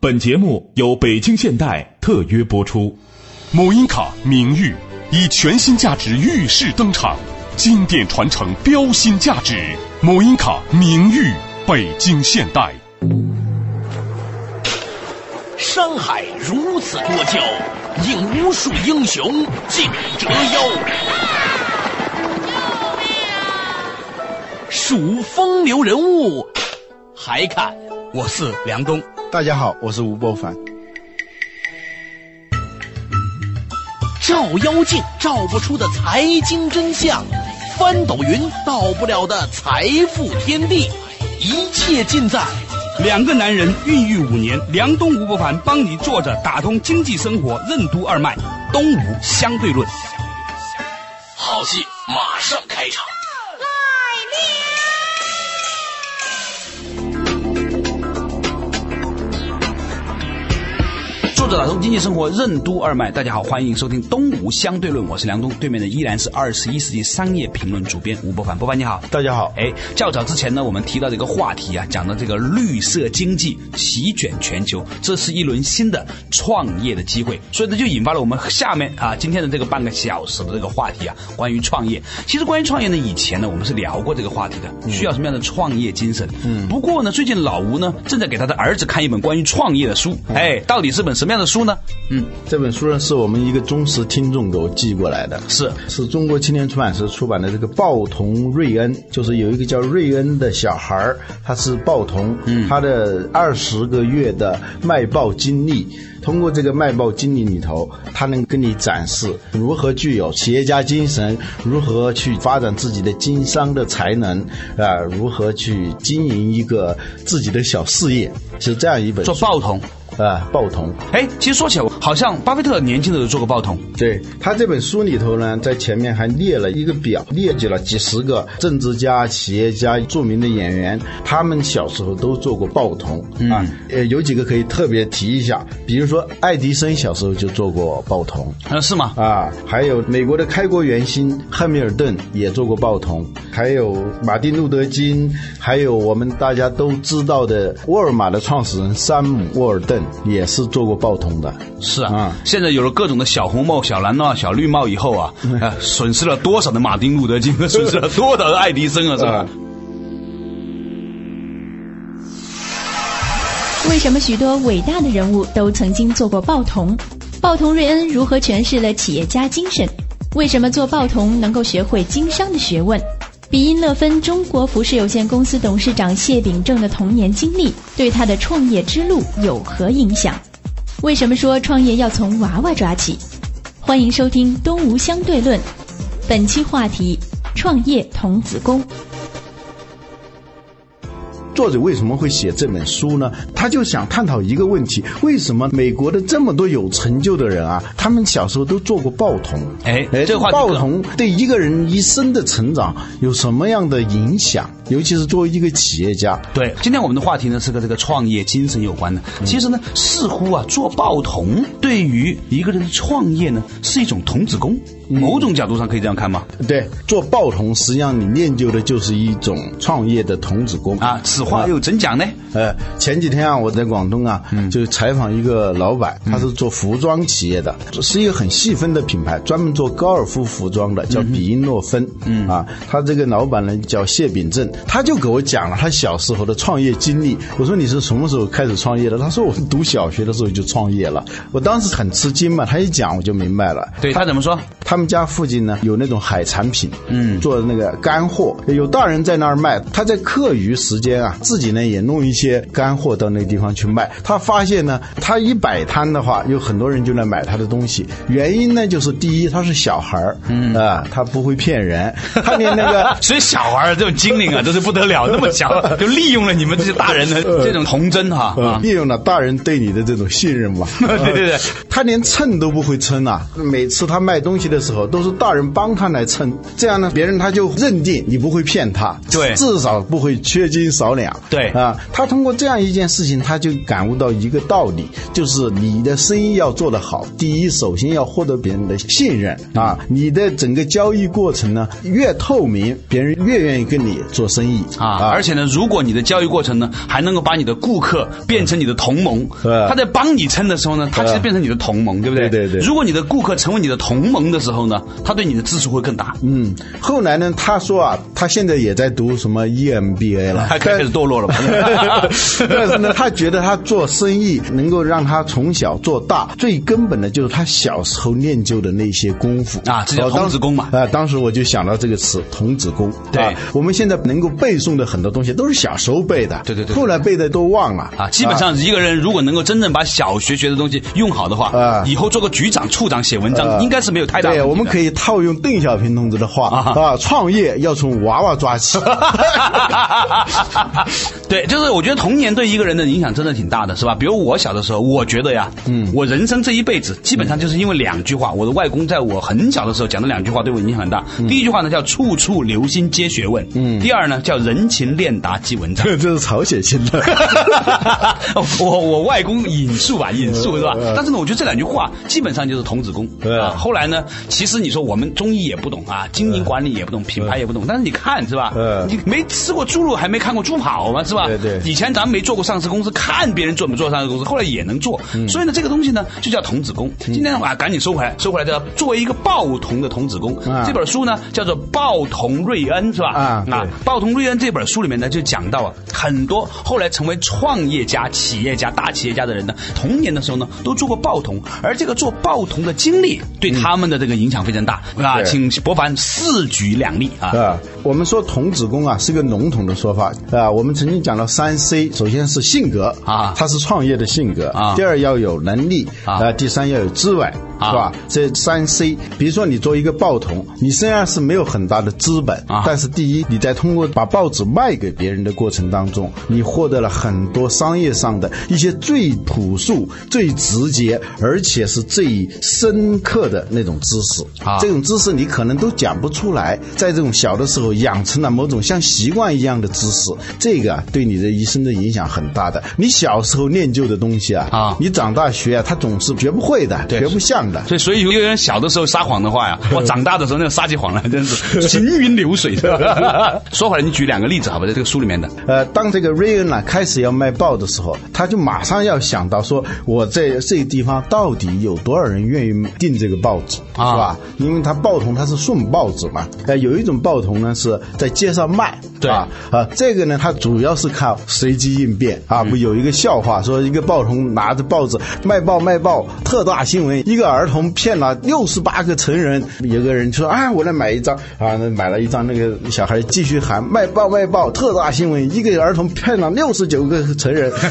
本节目由北京现代特约播出。某音卡名玉以全新价值玉饰登场，经典传承标新价值。某音卡名玉，北京现代。山海如此多娇，引无数英雄竞折腰。数风流人物，还看我是梁冬。大家好，我是吴伯凡。照妖镜照不出的财经真相，翻斗云到不了的财富天地，一切尽在两个男人孕育五年，梁东吴伯凡帮你坐着打通经济生活任督二脉，东吴相对论。好戏马上开场。作者打通经济生活任督二脉，大家好，欢迎收听东吴相对论，我是梁东，对面的依然是二十一世纪商业评论主编吴伯凡，伯凡你好，大家好。哎，较早之前呢，我们提到这个话题啊，讲到这个绿色经济席卷全球，这是一轮新的创业的机会，所以呢，就引发了我们下面啊今天的这个半个小时的这个话题啊，关于创业。其实关于创业呢，以前呢我们是聊过这个话题的，需要什么样的创业精神？嗯，不过呢，最近老吴呢正在给他的儿子看一本关于创业的书，哎，到底是本什么样的书呢？嗯，这本书呢是我们一个忠实听众给我寄过来的，是。是中国青年出版社出版的这个报童瑞恩，就是有一个叫瑞恩的小孩儿，他是报童，嗯，他的二十个月的卖报经历，通过这个卖报经历里头，他能跟你展示如何具有企业家精神，如何去发展自己的经商的才能，啊，如何去经营一个自己的小事业，是这样一本做报童。啊，报童。哎，其实说起来，好像巴菲特年轻的时候做过报童。对他这本书里头呢，在前面还列了一个表，列举了几十个政治家、企业家、著名的演员，他们小时候都做过报童啊。呃，有几个可以特别提一下，比如说爱迪生小时候就做过报童啊，是吗？啊，还有美国的开国元勋汉密尔顿也做过报童，还有马丁路德金，还有我们大家都知道的沃尔玛的创始人山姆沃尔顿。也是做过报童的，是啊，现在有了各种的小红帽、小蓝帽、小绿帽以后啊，啊，损失了多少的马丁路德金，损失了多少的爱迪生啊，是吧？为什么许多伟大的人物都曾经做过报童？报童瑞恩如何诠释了企业家精神？为什么做报童能够学会经商的学问？比因乐芬中国服饰有限公司董事长谢秉正的童年经历对他的创业之路有何影响？为什么说创业要从娃娃抓起？欢迎收听《东吴相对论》，本期话题：创业童子功。作者为什么会写这本书呢？他就想探讨一个问题：为什么美国的这么多有成就的人啊，他们小时候都做过报童？哎哎，这话报童对一个人一生的成长有什么样的影响？尤其是作为一个企业家。对，今天我们的话题呢是跟这个创业精神有关的。其实呢，似乎啊，做报童对于一个人的创业呢是一种童子功。某种角度上可以这样看吗？对，做报童实际上你练就的就是一种创业的童子功啊。此话又怎讲呢？呃，前几天啊，我在广东啊，就采访一个老板，他是做服装企业的，是一个很细分的品牌，专门做高尔夫服装的，叫比因诺芬。嗯啊，他这个老板呢叫谢秉正，他就给我讲了他小时候的创业经历。我说你是什么时候开始创业的？他说我读小学的时候就创业了。我当时很吃惊嘛，他一讲我就明白了。对他怎么说？他们家附近呢有那种海产品，嗯，做那个干货，有大人在那儿卖。他在课余时间啊，自己呢也弄一些干货到那个地方去卖。他发现呢，他一摆摊的话，有很多人就来买他的东西。原因呢，就是第一，他是小孩儿，嗯啊，他不会骗人，他连那个 所以小孩儿这种精灵啊，都是不得了，那么强 就利用了你们这些大人的这种童真哈，利用了大人对你的这种信任嘛。对对对，他连称都不会称啊，每次他卖东西的时候。时候都是大人帮他来称，这样呢，别人他就认定你不会骗他，对。至少不会缺斤少两，对。啊，他通过这样一件事情，他就感悟到一个道理，就是你的生意要做得好，第一，首先要获得别人的信任啊，你的整个交易过程呢越透明，别人越愿意跟你做生意啊，而且呢，如果你的交易过程呢，还能够把你的顾客变成你的同盟，他在帮你撑的时候呢，他其实变成你的同盟，对不对？对对对。如果你的顾客成为你的同盟的时候呢，他对你的支持会更大。嗯，后来呢，他说啊，他现在也在读什么 EMBA 了，他 开始堕落了吧？但是呢，他觉得他做生意能够让他从小做大，最根本的就是他小时候练就的那些功夫。啊这叫童子功嘛。啊、当时我就想到这个词“童子功”。对。啊我们现在能够背诵的很多东西都是小时候背的，对对对对后来背的都忘了。啊，基本上一个人如果能够真正把小学学的东西用好的话，啊。以后做个局长、处长写文章，呃应该是没有太大问题对，我们可以套用邓小平同志的话啊。啊，创业要从娃娃抓起。对，就是我觉得童年对一个人的影响真的挺大的，是吧？比如我小的时候，我觉得呀，嗯，我人生这一辈子基本上就是因为两句话，我的外公在我很小的时候讲的两句话对我影响很大。第一句话呢叫“处处留心皆学问”，嗯，第二呢叫“人情练达即文章”。这是朝鲜型的。我我外公引述吧，引述是吧？但是呢，我觉得这两句话基本上就是童子功对啊。后来呢，其实你说我们中医也不懂啊，经营管理也不懂，品牌也不懂，但是你看是吧嗯？你没吃过猪肉，还没看过猪跑吗，是吧？对对以前咱们没做过上市公司，看别人做没做上市公司，后来也能做。嗯所以呢，这个东西呢就叫童子功。今天啊，赶紧收回来，收回来叫作为一个报童的童子功。啊这本书呢叫做《报童瑞恩》，是吧？啊那《报童瑞恩》这本书里面呢就讲到啊，很多后来成为创业家、企业家、大企业家的人呢，童年的时候呢都做过报童，而这个做报童的经历对他们的这个影响非常大啊。请博凡四举两例啊。啊，我们说童子功啊是个笼统的说法啊。我们曾经讲到三 C，首先是性格啊他是创业的性格啊第二要有能力啊第三要有资本，啊。是吧？这三 C，比如说你做一个报童，你虽然是没有很大的资本啊。但是第一，你在通过把报纸卖给别人的过程当中，你获得了很多商业上的一些最朴素、最直接，而且是最深刻的那种知识。啊。这种知识你可能都讲不出来，在这种小的时候养成了某种像习惯一样的知识，这个啊对你的一生的影响很大的。你小时候练就的东西啊，啊。你长大学啊，他总是学不会的，学不像的。所以，所以有个人小的时候撒谎的话呀，我长大的时候那个撒起谎来真是 行云流水？说回来，你举两个例子好吧，在这个书里面的呃，当这个瑞恩呢开始要卖报的时候，他就马上要想到说，我在这个地方到底有多少人愿意订这个报纸，啊是吧？因为他报童他是送报纸嘛，呃，有一种报童呢是在街上卖，对啊啊，这个呢他主要是靠随机应变啊。不有一个笑话说，一个报童拿着报纸卖报卖报，特大新闻，一个儿童骗了六十八个成人，有个人说啊，我来买一张啊，那买了一张，那个小孩继续喊卖报卖报，特大新闻，一个儿童骗了六十九个成人，是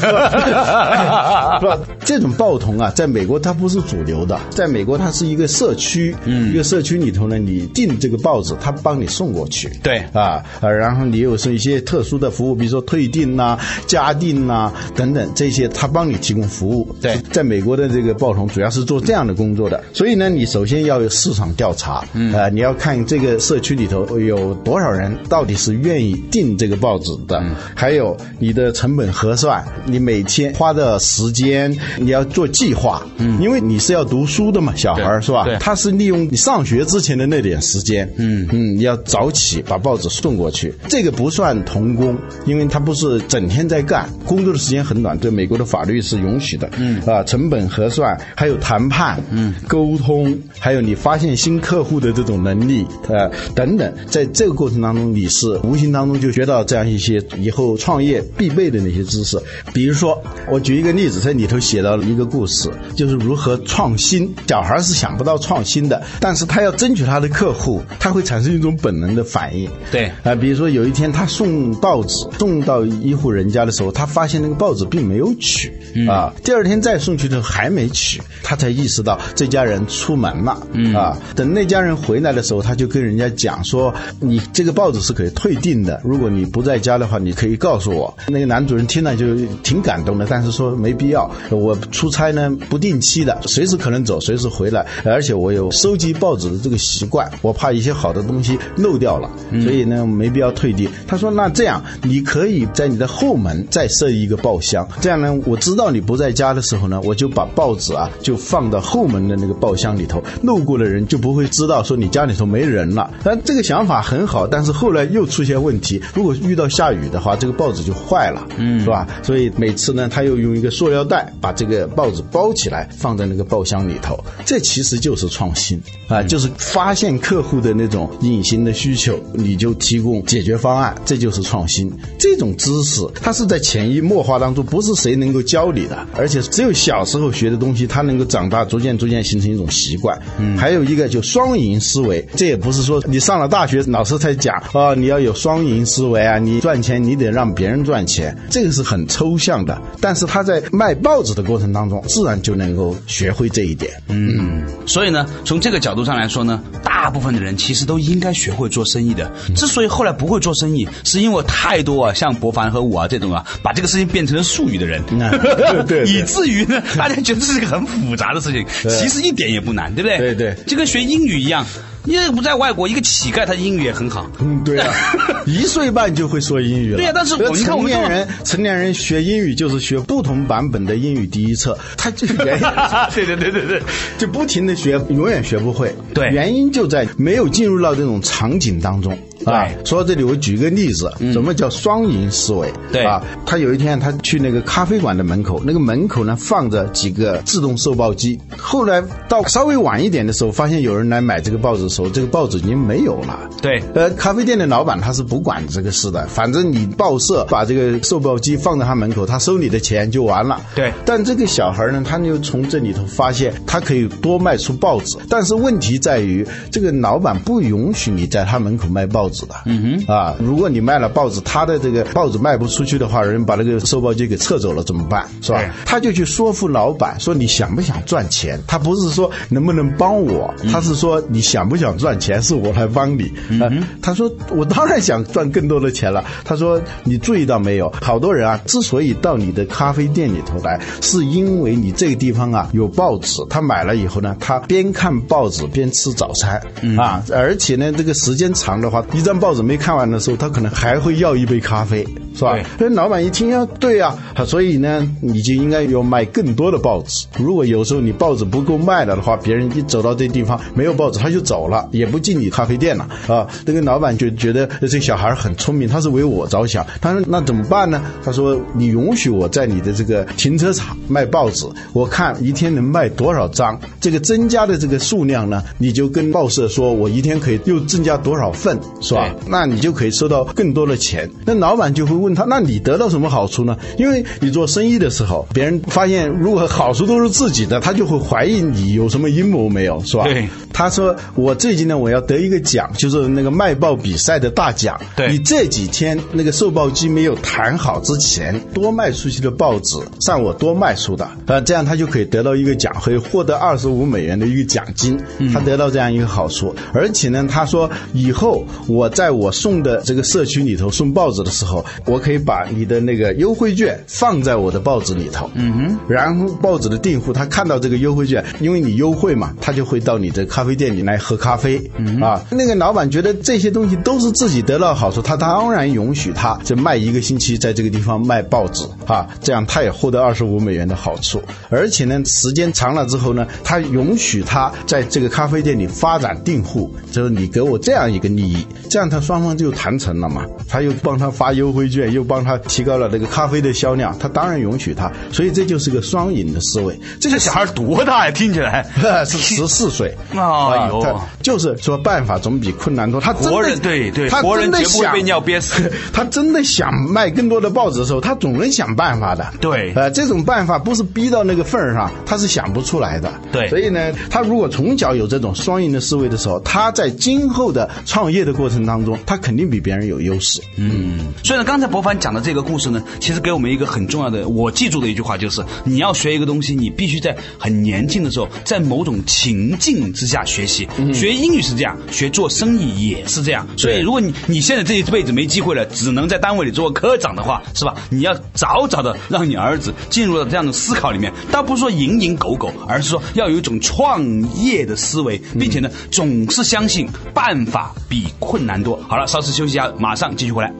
吧？这种报童啊，在美国它不是主流的，在美国它是一个社区，嗯，一个社区里头呢，你订这个报纸，他帮你送过去，对。啊，呃，然后你有是一些特殊的服务，比如说退订呐、加订呐、等等这些，他帮你提供服务。对。在美国的这个报童主要是做这样的工作的，所以呢，你首先要有市场调查，嗯，呃，你要看这个社区里头有多少人到底是愿意订这个报纸的，还有你的成本核算，你每天花的时间，你要做计划，嗯，因为你是要读书的嘛，小孩是吧？对？他是利用你上学之前的那点时间，嗯。嗯，你要早起把报纸送过去，这个不算童工，因为他不是整天在干，工作的时间很短，对美国的法律是允许的，嗯。啊，成本核算，还有谈判，嗯，沟通，还有你发现新客户的这种能力，呃等等，在这个过程当中，你是无形当中就学到这样一些以后创业必备的那些知识，比如说，我举一个例子，在里头写到了一个故事，就是如何创新。小孩是想不到创新的，但是他要争取他的客户，他会产生一种本能的反应。对啊、比如说有一天他送报纸送到一户人家的时候，他发现那个报纸并没有取，啊，第二天再送去的时候还没取，他才意识到这家人出门了，嗯啊，等那家人回来的时候，他就跟人家讲说，你这个报纸是可以退订的，如果你不在家的话，你可以告诉我。那个男主人听了就挺感动的，但是说没必要，我出差呢不定期的，随时可能走，随时回来，而且我有收集报纸的这个习惯，我怕一些好的东西漏掉了，所以呢没必要退订。他说那这样，你可以在你的后门再设一个报箱，这样呢我知道你不在家的时候呢，我就把报纸啊就放到后门的那个报箱里头，路过的人就不会知道说你家里头没人了。但这个想法很好，但是后来又出现问题，如果遇到下雨的话，这个报纸就坏了，嗯，是吧？所以每次呢，他又用一个塑料袋把这个报纸包起来，放在那个报箱里头。这其实就是创新啊，就是发现客户的那种隐形的需求，你就提供解决方案，这就是创新。这种知识它是在潜移默化当中，不是谁能够教你的，而且只有小时候学的东西，它能够长大，逐渐逐渐形成一种习惯。嗯，还有一个就双赢思维，这也不是说你上了大学老师才讲啊，你要有双赢思维啊，你赚钱你得让别人赚钱，这个是很抽象的。但是他在卖报纸的过程当中，自然就能够学会这一点。嗯，所以呢，从这个角度上来说呢，大部分的人其实都应该学会做生意的。之所以后来不会做生意，是因为太多啊，像博凡和我啊这种啊，把这个事情变成了术语的人，对对 以至于呢，大家觉得这是一个很复杂的事情，其实一点也不难，对不对？对对就跟学英语一样。你不在外国，一个乞丐他英语也很好。嗯，对啊，一岁半就会说英语了。对呀但是我们成年人，成年人学英语就是学不同版本的英语第一册，他就原因对对对对对，就不停的学，永远学不会。对原因就在没有进入到这种场景当中。啊对，说到这里，我举个例子，什么叫双赢思维？对啊，他有一天他去那个咖啡馆的门口，那个门口呢放着几个自动售报机。后来到稍微晚一点的时候，发现有人来买这个报纸的时候，这个报纸已经没有了。对呃，咖啡店的老板他是不管这个事的，反正你报社把这个售报机放在他门口，他收你的钱就完了。对但这个小孩呢，他就从这里头发现，他可以多卖出报纸，但是问题在于，这个老板不允许你在他门口卖报纸的。嗯哼。啊，如果你卖了报纸，他的这个报纸卖不出去的话，人把那个售报机给撤走了怎么办？是吧？他就去说服老板说，你想不想赚钱？他不是说能不能帮我，他是说你想不想赚钱，是我来帮你。嗯，他说我当然想赚更多的钱了。他说你注意到没有，好多人啊，之所以到你的咖啡店里头来，是因为你这个地方啊有报纸，他买了以后呢，他边看报纸边吃早餐、啊，而且呢，这个时间长的话，一张报纸没看完的时候，他可能还会要一杯咖啡，是吧？那老板一听啊，对呀、啊，所以呢，你就应该有卖更多的报纸。如果有时候你报纸不够卖了的话，别人一走到这地方没有报纸，他就走了，也不进你咖啡店了啊。那个老板就觉得这小孩很聪明，他是为我着想。他说那怎么办呢？他说你允许我在你的这个停车场卖报纸，我看一天能卖多少张，这个增加的这个数量呢，你就跟报社说我一天可以又增加多少份，是吧？那你就可以收到更多的钱。那老板就会问他，那你得到什么好处呢？因为你做生意的时候，别人发现如果好处都是自己的，他就会怀疑你有什么阴谋没有，是吧？对。他说我最近呢，我要得一个奖，就是那个卖报比赛的大奖。对你这几天那个售报机没有谈好之前，多卖出去的报纸，算我多卖出的，呃，这样他就可以得到一个奖，可以获得二十五美元的一个奖金。他得到这样一个好处，而且呢，他说以后我在我送的这个社区里头送报纸的时候，我可以把你的那个优惠券放在我的报纸里头。嗯哼，然后报纸的订户他看到这个优惠券，因为你优惠嘛，他就会到你的咖啡店里来喝咖啡。嗯啊，那个老板觉得这些东西都是自己得到好处，他当然允许他就卖一个星期在这个地方卖报纸啊，这样他也获得二十五美元的好处，而且呢，时间长了之后呢，他允许他在这个咖啡店里发展订户，就是你给我这样一个利益，这样他双方就谈成了嘛，他又帮他发优惠券，又帮他提高了这个咖啡的销量，他当然允许他，所以这就是个双赢的思维。这个小孩多大呀？听起来 是十四岁哎呦他就是说办法总比困难多。他真的活人对对他活人真的想绝不会被尿憋死。他真的想卖更多的报纸的时候，他总能想办法的。对呃，这种办法不是逼到那个份儿上，他是想不出来的。对所以呢，他如果从小有这种双赢的思维的时候，他在今后的创业的过程当中，他肯定比别人有优势。嗯，所以呢，刚才博凡讲的这个故事呢，其实给我们一个很重要的，我记住的一句话就是：你要学一个东西，你必须在很年轻的时候，在某种情境之下学习。学英语是这样，学做生意也是这样。所以，如果你你现在这一辈子没机会了，只能在单位里做科长的话，是吧？你要早早的让你儿子进入到这样的思考里面，倒不是说蝇营狗苟，而是说要有一种创业的思维，并且呢，总是相信办法比困难多。好了，稍事休息一下，马上继续回来。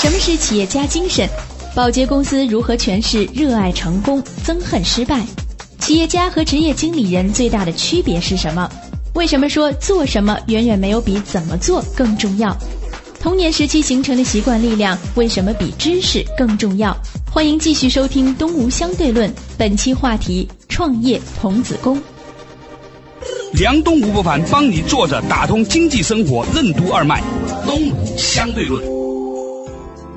什么是企业家精神？宝洁公司如何诠释热爱成功、憎恨失败？企业家和职业经理人最大的区别是什么？为什么说做什么远远没有比怎么做更重要？童年时期形成的习惯力量为什么比知识更重要？欢迎继续收听《东吴相对论》，本期话题：创业童子功。梁东吴不凡帮你坐着打通经济生活任督二脉，东吴相对论。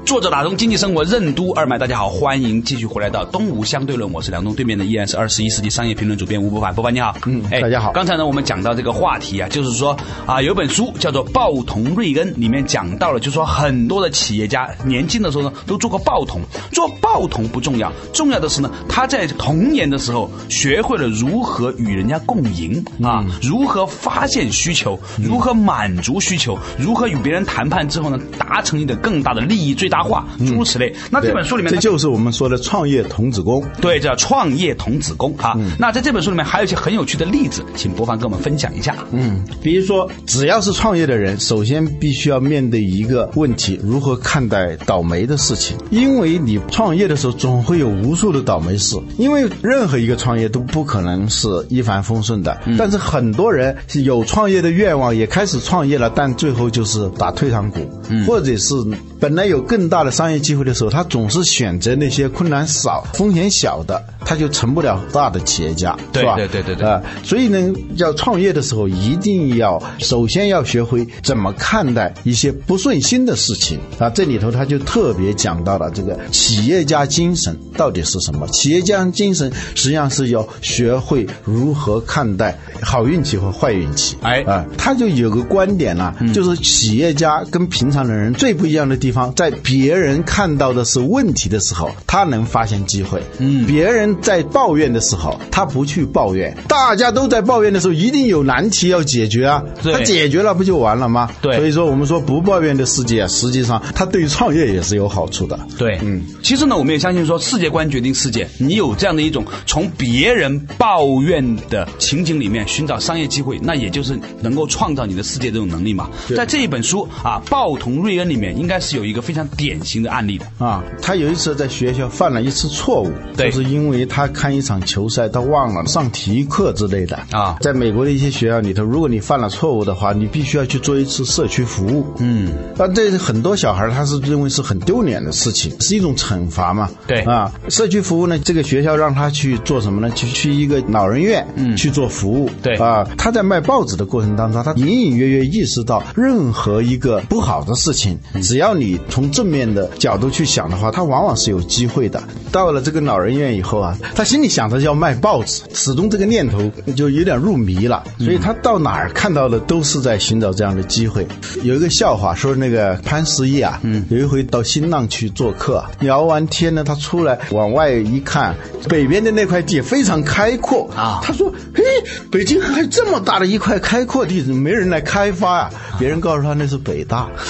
作者打通经济生活任督二脉，大家好，欢迎继续回来到东吴相对论，我是梁东，对面的依然是二十一世纪商业评论主编吴不凡，不凡你好，嗯哎大家好。刚才呢，我们讲到这个话题啊，就是说啊，有本书叫做《报童瑞恩》，里面讲到了，就是说很多的企业家年轻的时候呢，都做过报童，做报童不重要，重要的是呢，他在童年的时候学会了如何与人家共赢啊，如何发现需求，如何满足需求，如何与别人谈判之后呢，达成一个更大的利益最大化，诸如此类。那这本书里面这就是我们说的创业童子功。对，叫创业童子功啊。那在这本书里面还有一些很有趣的例子，请博凡跟我们分享一下。嗯，比如说，只要是创业的人，首先必须要面对一个问题：如何看待倒霉的事情？因为你创业的时候，总会有无数的倒霉事。因为任何一个创业都不可能是一帆风顺的。但是很多人有创业的愿望，也开始创业了，但最后就是打退堂鼓，或者是本来有更大的商业机会的时候，他总是选择那些困难少、风险小的，他就成不了大的企业家，对是吧？对对对对啊、所以呢，要创业的时候，一定要首先要学会怎么看待一些不顺心的事情啊。这里头他就特别讲到了这个企业家精神到底是什么？企业家精神实际上是要学会如何看待好运气和坏运气。哎啊，他就有个观点啦、就是企业家跟平常的人最不一样的地方，在别人看到的是问题的时候，他能发现机会。嗯，别人在抱怨的时候，他不去抱怨。大家都在抱怨的时候，一定有难题要解决啊。对他解决了不就完了吗？对所以说我们说不抱怨的世界啊，实际上它对创业也是有好处的。对，嗯，其实呢，我们也相信说，世界观决定世界。你有这样的一种从别人抱怨的情景里面寻找商业机会，那也就是能够创造你的世界这种能力嘛。对在这一本书啊，《报童瑞恩》里面，应该是有一个非常典型的案例的。啊，他有一次在学校犯了一次错误，就是因为他看一场球赛，他忘了上体育课之类的啊在美国的一些学校里头，如果你犯了错误的话，你必须要去做一次社区服务。嗯，那这很多小孩他是认为是很丢脸的事情，是一种惩罚嘛？对啊，社区服务呢，这个学校让他去做什么呢？去去一个老人院，嗯去做服务。对啊，他在卖报纸的过程当中，他隐隐约约意识到，任何一个不好的事情，嗯只要你从正面的角度去想的话，他往往是有机会的。到了这个老人院以后啊，他心里想着要卖报纸，始终这个念头就有点入迷了，所以他到哪儿看到的都是在寻找这样的机会。有一个笑话说，那个潘石屹啊，嗯，有一回到新浪去做客，聊完天呢，他出来往外一看，北边的那块地非常开阔啊他说：“嘿，北京还有这么大的一块开阔地，怎么没人来开发啊？”别人告诉他那是北大。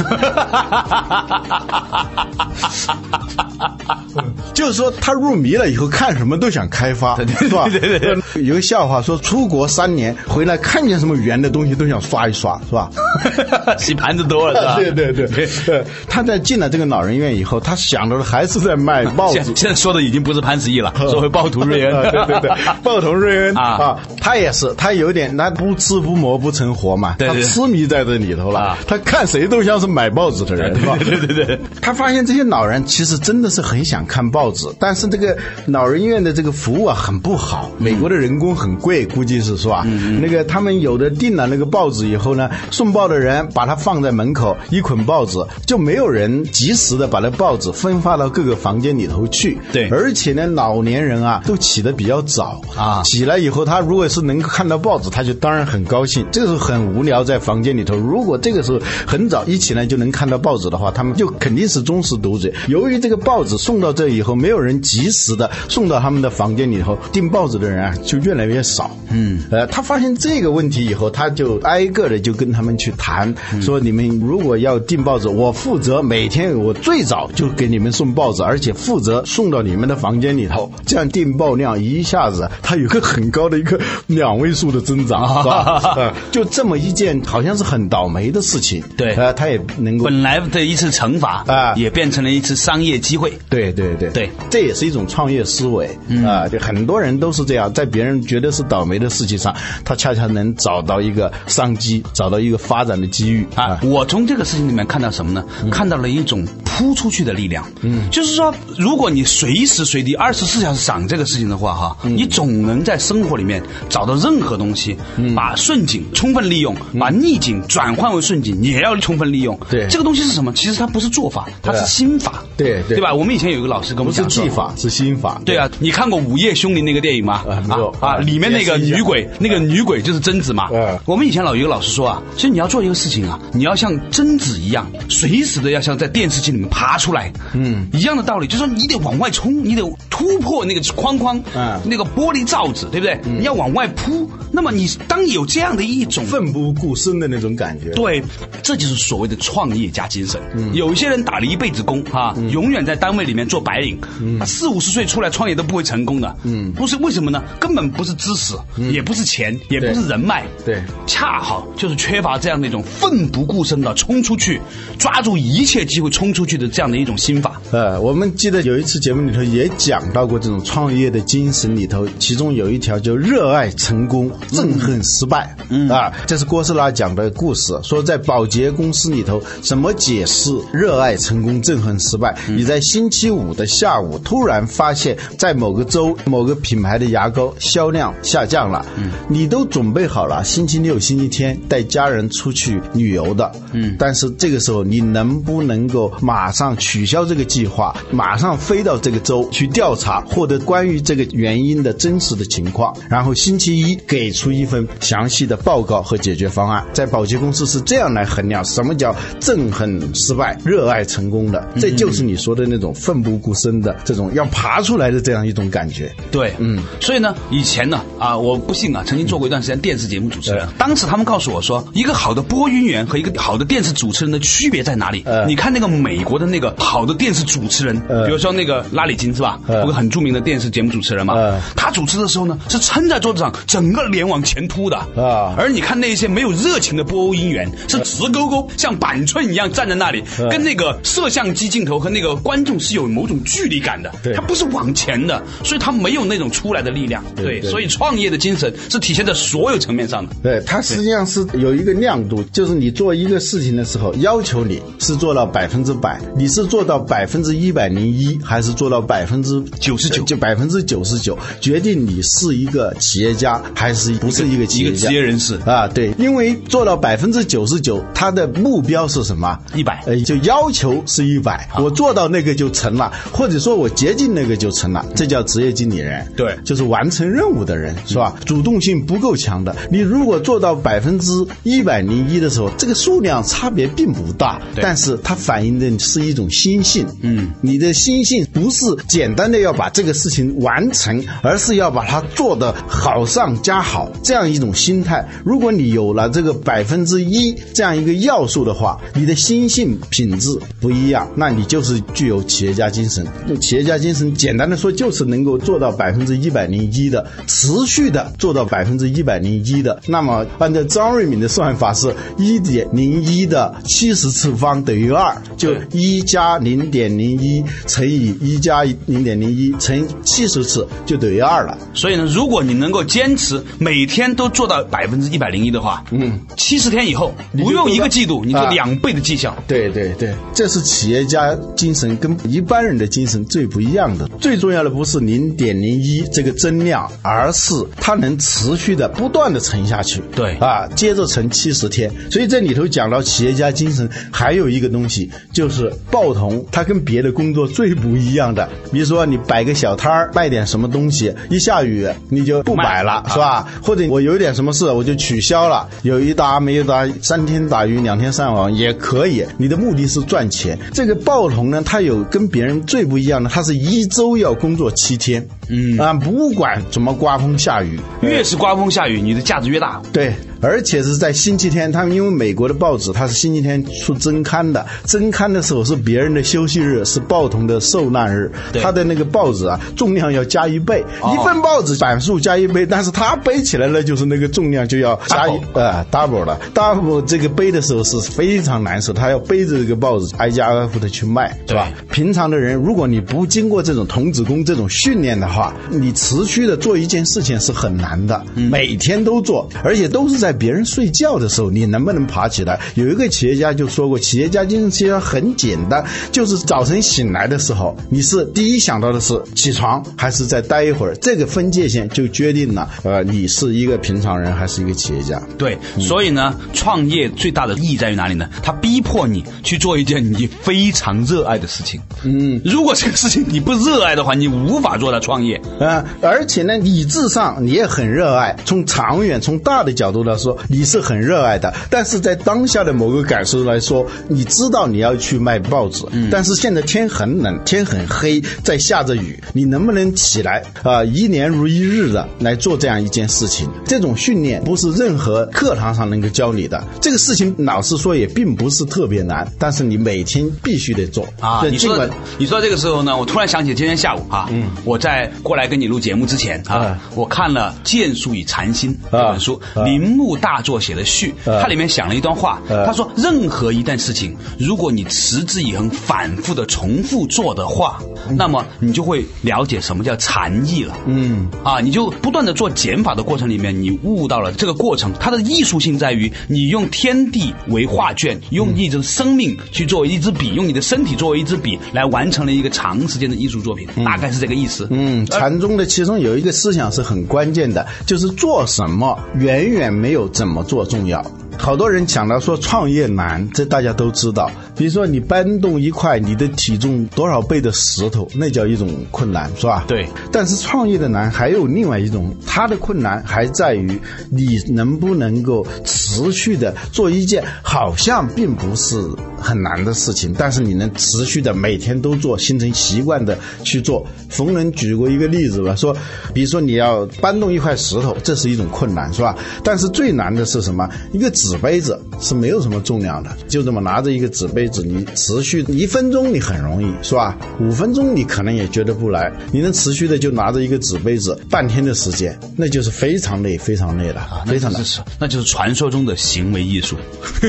就是说，他入迷了以后，看什么都想开发，是吧？对对对有个笑话说，出国三年回来，看见什么圆的东西都想刷一刷，是吧？洗盘子多了是吧？对 对对，对他在进了这个老人院以后，他想到的还是在卖报纸现。在说的已经不是潘石屹了，说回暴徒瑞恩。啊对对对，暴徒瑞恩啊啊，他也是，他有点那不吃不磨不成活嘛，对对他痴迷在这里头了啊，他看谁都像是买报纸的人，是吧？对对对对他发现这些老人其实真的是很想看报纸，但是这个老人院的这个服务啊很不好，美国的人工很贵，估计是是吧？那个他们有的订了那个报纸以后呢，送报的人把它放在门口，一捆报纸就没有人及时的把那报纸分发到各个房间里头去。对而且呢，老年人啊都起得比较早啊起来以后，他如果是能够看到报纸，他就当然很高兴。这个时候很无聊，在房间里头，如果这个时候很早一起来就能看到报纸的话，他们就肯定是忠实读者。由于这个报纸送到这以后，没有人及时的送到他们的房间里头，订报纸的人啊就越来越少。嗯，呃，他发现这个问题以后，他就挨个的就跟他们去谈，说你们如果要订报纸，我负责每天我最早就给你们送报纸，而且负责送到你们的房间里头，这样订报量一下子它有个很高的一个两位数的增长，是吧？呃，就这么一件好像是很倒霉的事情，对呃，他也能够本来的一次惩罚啊也变成了一次商业机会。对对对对，这也是一种创业思维啊！就很多人都是这样，在别人觉得是倒霉的事情上，他恰恰能找到一个商机，找到一个发展的机遇啊，我从这个事情里面看到什么呢？看到了一种扑出去的力量。嗯，就是说，如果你随时随地二十四小时想这个事情的话，哈，你总能在生活里面找到任何东西，把顺境充分利用，把逆境转换为顺境，也要充分利用。对这个东西是什么？其实它不是做法，它是心法。对对对吧？我们以前有一个老师跟我讲说技法，是心法。对啊，你看过《午夜凶铃》那个电影吗？啊有啊，啊里面那个女鬼，那个女鬼就是贞子嘛。嗯我们以前老有一个老师说啊，其实你要做一个事情啊，你要像贞子一样，随时的要像在电视机里面爬出来。嗯，一样的道理，就是说你得往外冲，你得突破那个框框，嗯那个玻璃罩子，对不对？你要往外扑。那么你当有这样的一种奋不顾身的那种感觉。对，这就是所谓的创业家精神。嗯有一些人打了一辈子工啊，永远在单位里面做白领，他四五十岁出来创业都不会成功的。嗯不是为什么呢？根本不是知识，也不是钱，也不是人脉，对恰好就是缺乏这样的一种奋不顾身的冲出去，抓住一切机会冲出去的这样的一种心法。呃，我们记得有一次节目里头也讲到过这种创业的精神里头，其中有一条就热爱成功，憎恨失败。嗯啊，这是郭士拉讲的故事，说在保洁公司里头怎么解释热爱成功，憎恨失败。你在星期五的下午突然发现，在某个州某个品牌的牙膏销量下降了，嗯，你都准备好了星期六、星期天带家人出去旅游的，嗯，但是这个时候你能不能够马上取消这个计划，马上飞到这个州去调查，获得关于这个原因的真实的情况，然后星期一给出一份详细的报告和解决方案。在保洁公司是这样来衡量什么叫憎恨失败、热爱成功的，这就是你说的那种奋不顾身的这种要爬出来的这样一种感觉。对，嗯，所以呢，以前呢，啊，我不信啊，曾经做过一段时间电视节目主持人，当时他们告诉我说，一个好的播音员和一个好的电视主持人的区别在哪里？呃。你看那个美国的那个好的电视主持人，呃。比如说那个拉里金是吧？呃。有个很著名的电视节目主持人嘛，呃。他主持的时候呢，是撑在桌子上，整个脸往前凸的。啊。而你看那些没有热情的播音员，是直勾勾像板寸一样站在那里，呃。跟那个摄像机镜头和那个观众是有某种距离感的，对他不是往前的，所以它没有那种出来的力量。对对所以创业的精神是体现在所有层面上的。对，它实际上是有一个亮度，就是你做一个事情的时候，要求你是做到百分之百，你是做到百分之一百零一，还是做到百分之九十九就百分之九十九，决定你是一个企业家还是不是一个企一个。职业人士啊，对，因为做到百分之九十九，它的目标是什么？一百呃，就要求是一百，我做到那个就成了，或者说我接近那个就成了，这叫职业经理人。对就是完成任务的人，是吧？主动性不够强的，你如果做到百分之一百零一的时候，这个数量差别并不大，对但是它反映的是一种心性。嗯，你的心性不是简单的要把这个事情完成，而是要把它做得好上加好，这样一种心态。如果你有了这个百分之一这样一个要素的话，你的心性品质不一样，那你就是具有企业家精神。那企业家精神简单的说，就是能够做到百分之一百零一的持续的做到百分之一百零一的。那么按照张瑞敏的算法是一点零一的七十次方等于二，就一加零点零一乘以一加零点零一乘七十次就等于二了。所以呢，如果你能够坚持每天都做到百分之一百零一的话，嗯，七十天以后不用一个季度，你就两倍的绩效。对对对，这是企业家精神跟一般人的精神最不一样的。最重要的不是零点零一这个增量，而是它能持续的不断的沉下去。对啊，接着沉七十天。所以这里头讲到企业家精神，还有一个东西就是报童，它跟别的工作最不一样的。比如说你摆个小摊儿卖点什么东西，一下雨你就不摆了，是吧？或者我有点什么事我就取消了，有一搭没一搭，三天打鱼两天晒网也可以。你的目的是赚钱。钱。这个报童呢，他有跟别人最不一样的，他是一周要工作七天，嗯。啊，不管怎么刮风下雨，越是刮风下雨，你的价值越大。对，而且是在星期天，他们因为美国的报纸它是星期天出增刊的，增刊的时候是别人的休息日，是报童的受难日，对。他的那个报纸啊重量要加一倍，哦。一份报纸版数加一倍，但是他背起来呢就是那个重量就要加一呃 double 了，double 这个背的时候是非常难受，他要背着这个报纸挨家挨户的去卖，是吧？平常的人，如果你不经过这种童子功这种训练的话，你持续的做一件事情是很难的，每天都做，而且都是在别人睡觉的时候，你能不能爬起来？有一个企业家就说过，企业家精神其实很简单，就是早晨醒来的时候，你是第一想到的是起床还是再待一会儿，这个分界线就决定了，呃，你是一个平常人还是一个企业家。对，所以呢，创业最大的意义在于哪里呢？它逼迫你去做一件你非常热爱的事情。嗯，如果这个事情你不热爱的话，你无法做到创业。啊、而且呢，理智上你也很热爱，从长远、从大的角度来说，你是很热爱的。但是在当下的某个感受来说，你知道你要去卖报纸，但是现在天很冷，天很黑，在下着雨，你能不能起来啊、一年如一日的来做这样一件事情？这种训练不是任何课堂上能够教你的。这个事情老实说也并不是特别难，但是你每天必须得做啊，你说的你说这个时候呢，我突然想起今天下午啊，嗯，我在过来跟你录节目之前啊，啊我看了《剑术与禅心》这本书，啊。铃木大作写的序，啊。它里面讲了一段话，啊。他说，任何一件事情，如果你持之以恒、反复的重复做的话，那么你就会了解什么叫禅意了。嗯。啊，你就不断的做减法的过程里面，你悟到了这个过程，它的艺术性在于你用天地为画卷，用一种生命去作为一支笔，用你的身体作为一支笔来完成了一个长时间的艺术作品，大概是这个意思。嗯，禅宗的其中有一个思想是很关键的，就是做什么远远没有怎么做重要。好多人讲到说创业难，这大家都知道。比如说你搬动一块你的体重多少倍的石头，那叫一种困难，是吧？对。但是创业的难还有另外一种，它的困难还在于你能不能够持续的做一件好像并不是很难的事情，但是你能持续的每天都做，形成习惯的去做。逢人举过一个例子吧，说，比如说你要搬动一块石头，这是一种困难，是吧？但是最难的是什么？一个纸杯子是没有什么重量的，就这么拿着一个纸杯子，你持续一分钟你很容易，是吧？五分钟你可能也觉得不来，你能持续的就拿着一个纸杯子半天的时间，那就是非常累，非常累了，非常难那就。是那就是传说中的行为艺术。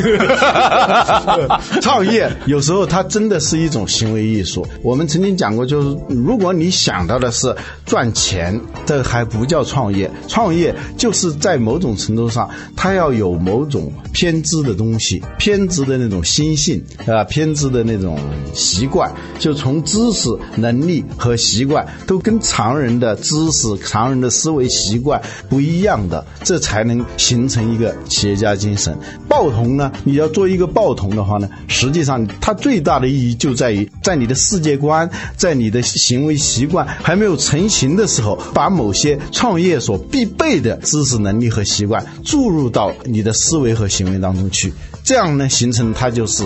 创业有时候它真的是一种行为艺术。我们曾经讲过，就是如果你想到的是赚钱，这还不叫创业。创业就是在某种程度上，它要有某种偏执的东西，偏执的那种心性啊、偏执的那种习惯，就从知识、能力和习惯都跟常人的知识、常人的思维习惯不一样的，这才能形成一个企业家精神。报童呢，你要做一个报童的话呢，实际上它最大的意义就在于，在你的世界观、在你的行为习惯还没有成型的时候，把某些创业所必备的知识、能力和习惯注入到你的思维和行为当中去。这样呢，形成它就是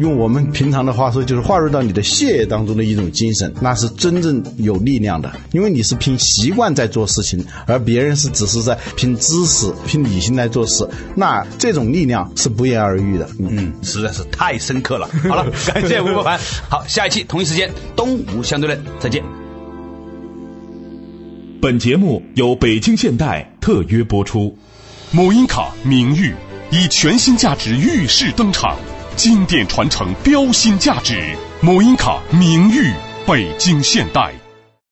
用我们平常的话说，就是划入到你的血液当中的一种精神，那是真正有力量的。因为你是凭习惯在做事情，而别人是只是在凭知识、凭理性来做事，那这种力量是不言而喻的。嗯，嗯，实在是太深刻了。好了，感谢吴伯凡。好，下一期同一时间，东吴相对论，再见。本节目由北京现代特约播出。某音卡名誉以全新价值预示登场，经典传承标新价值。某音卡名誉北京现代。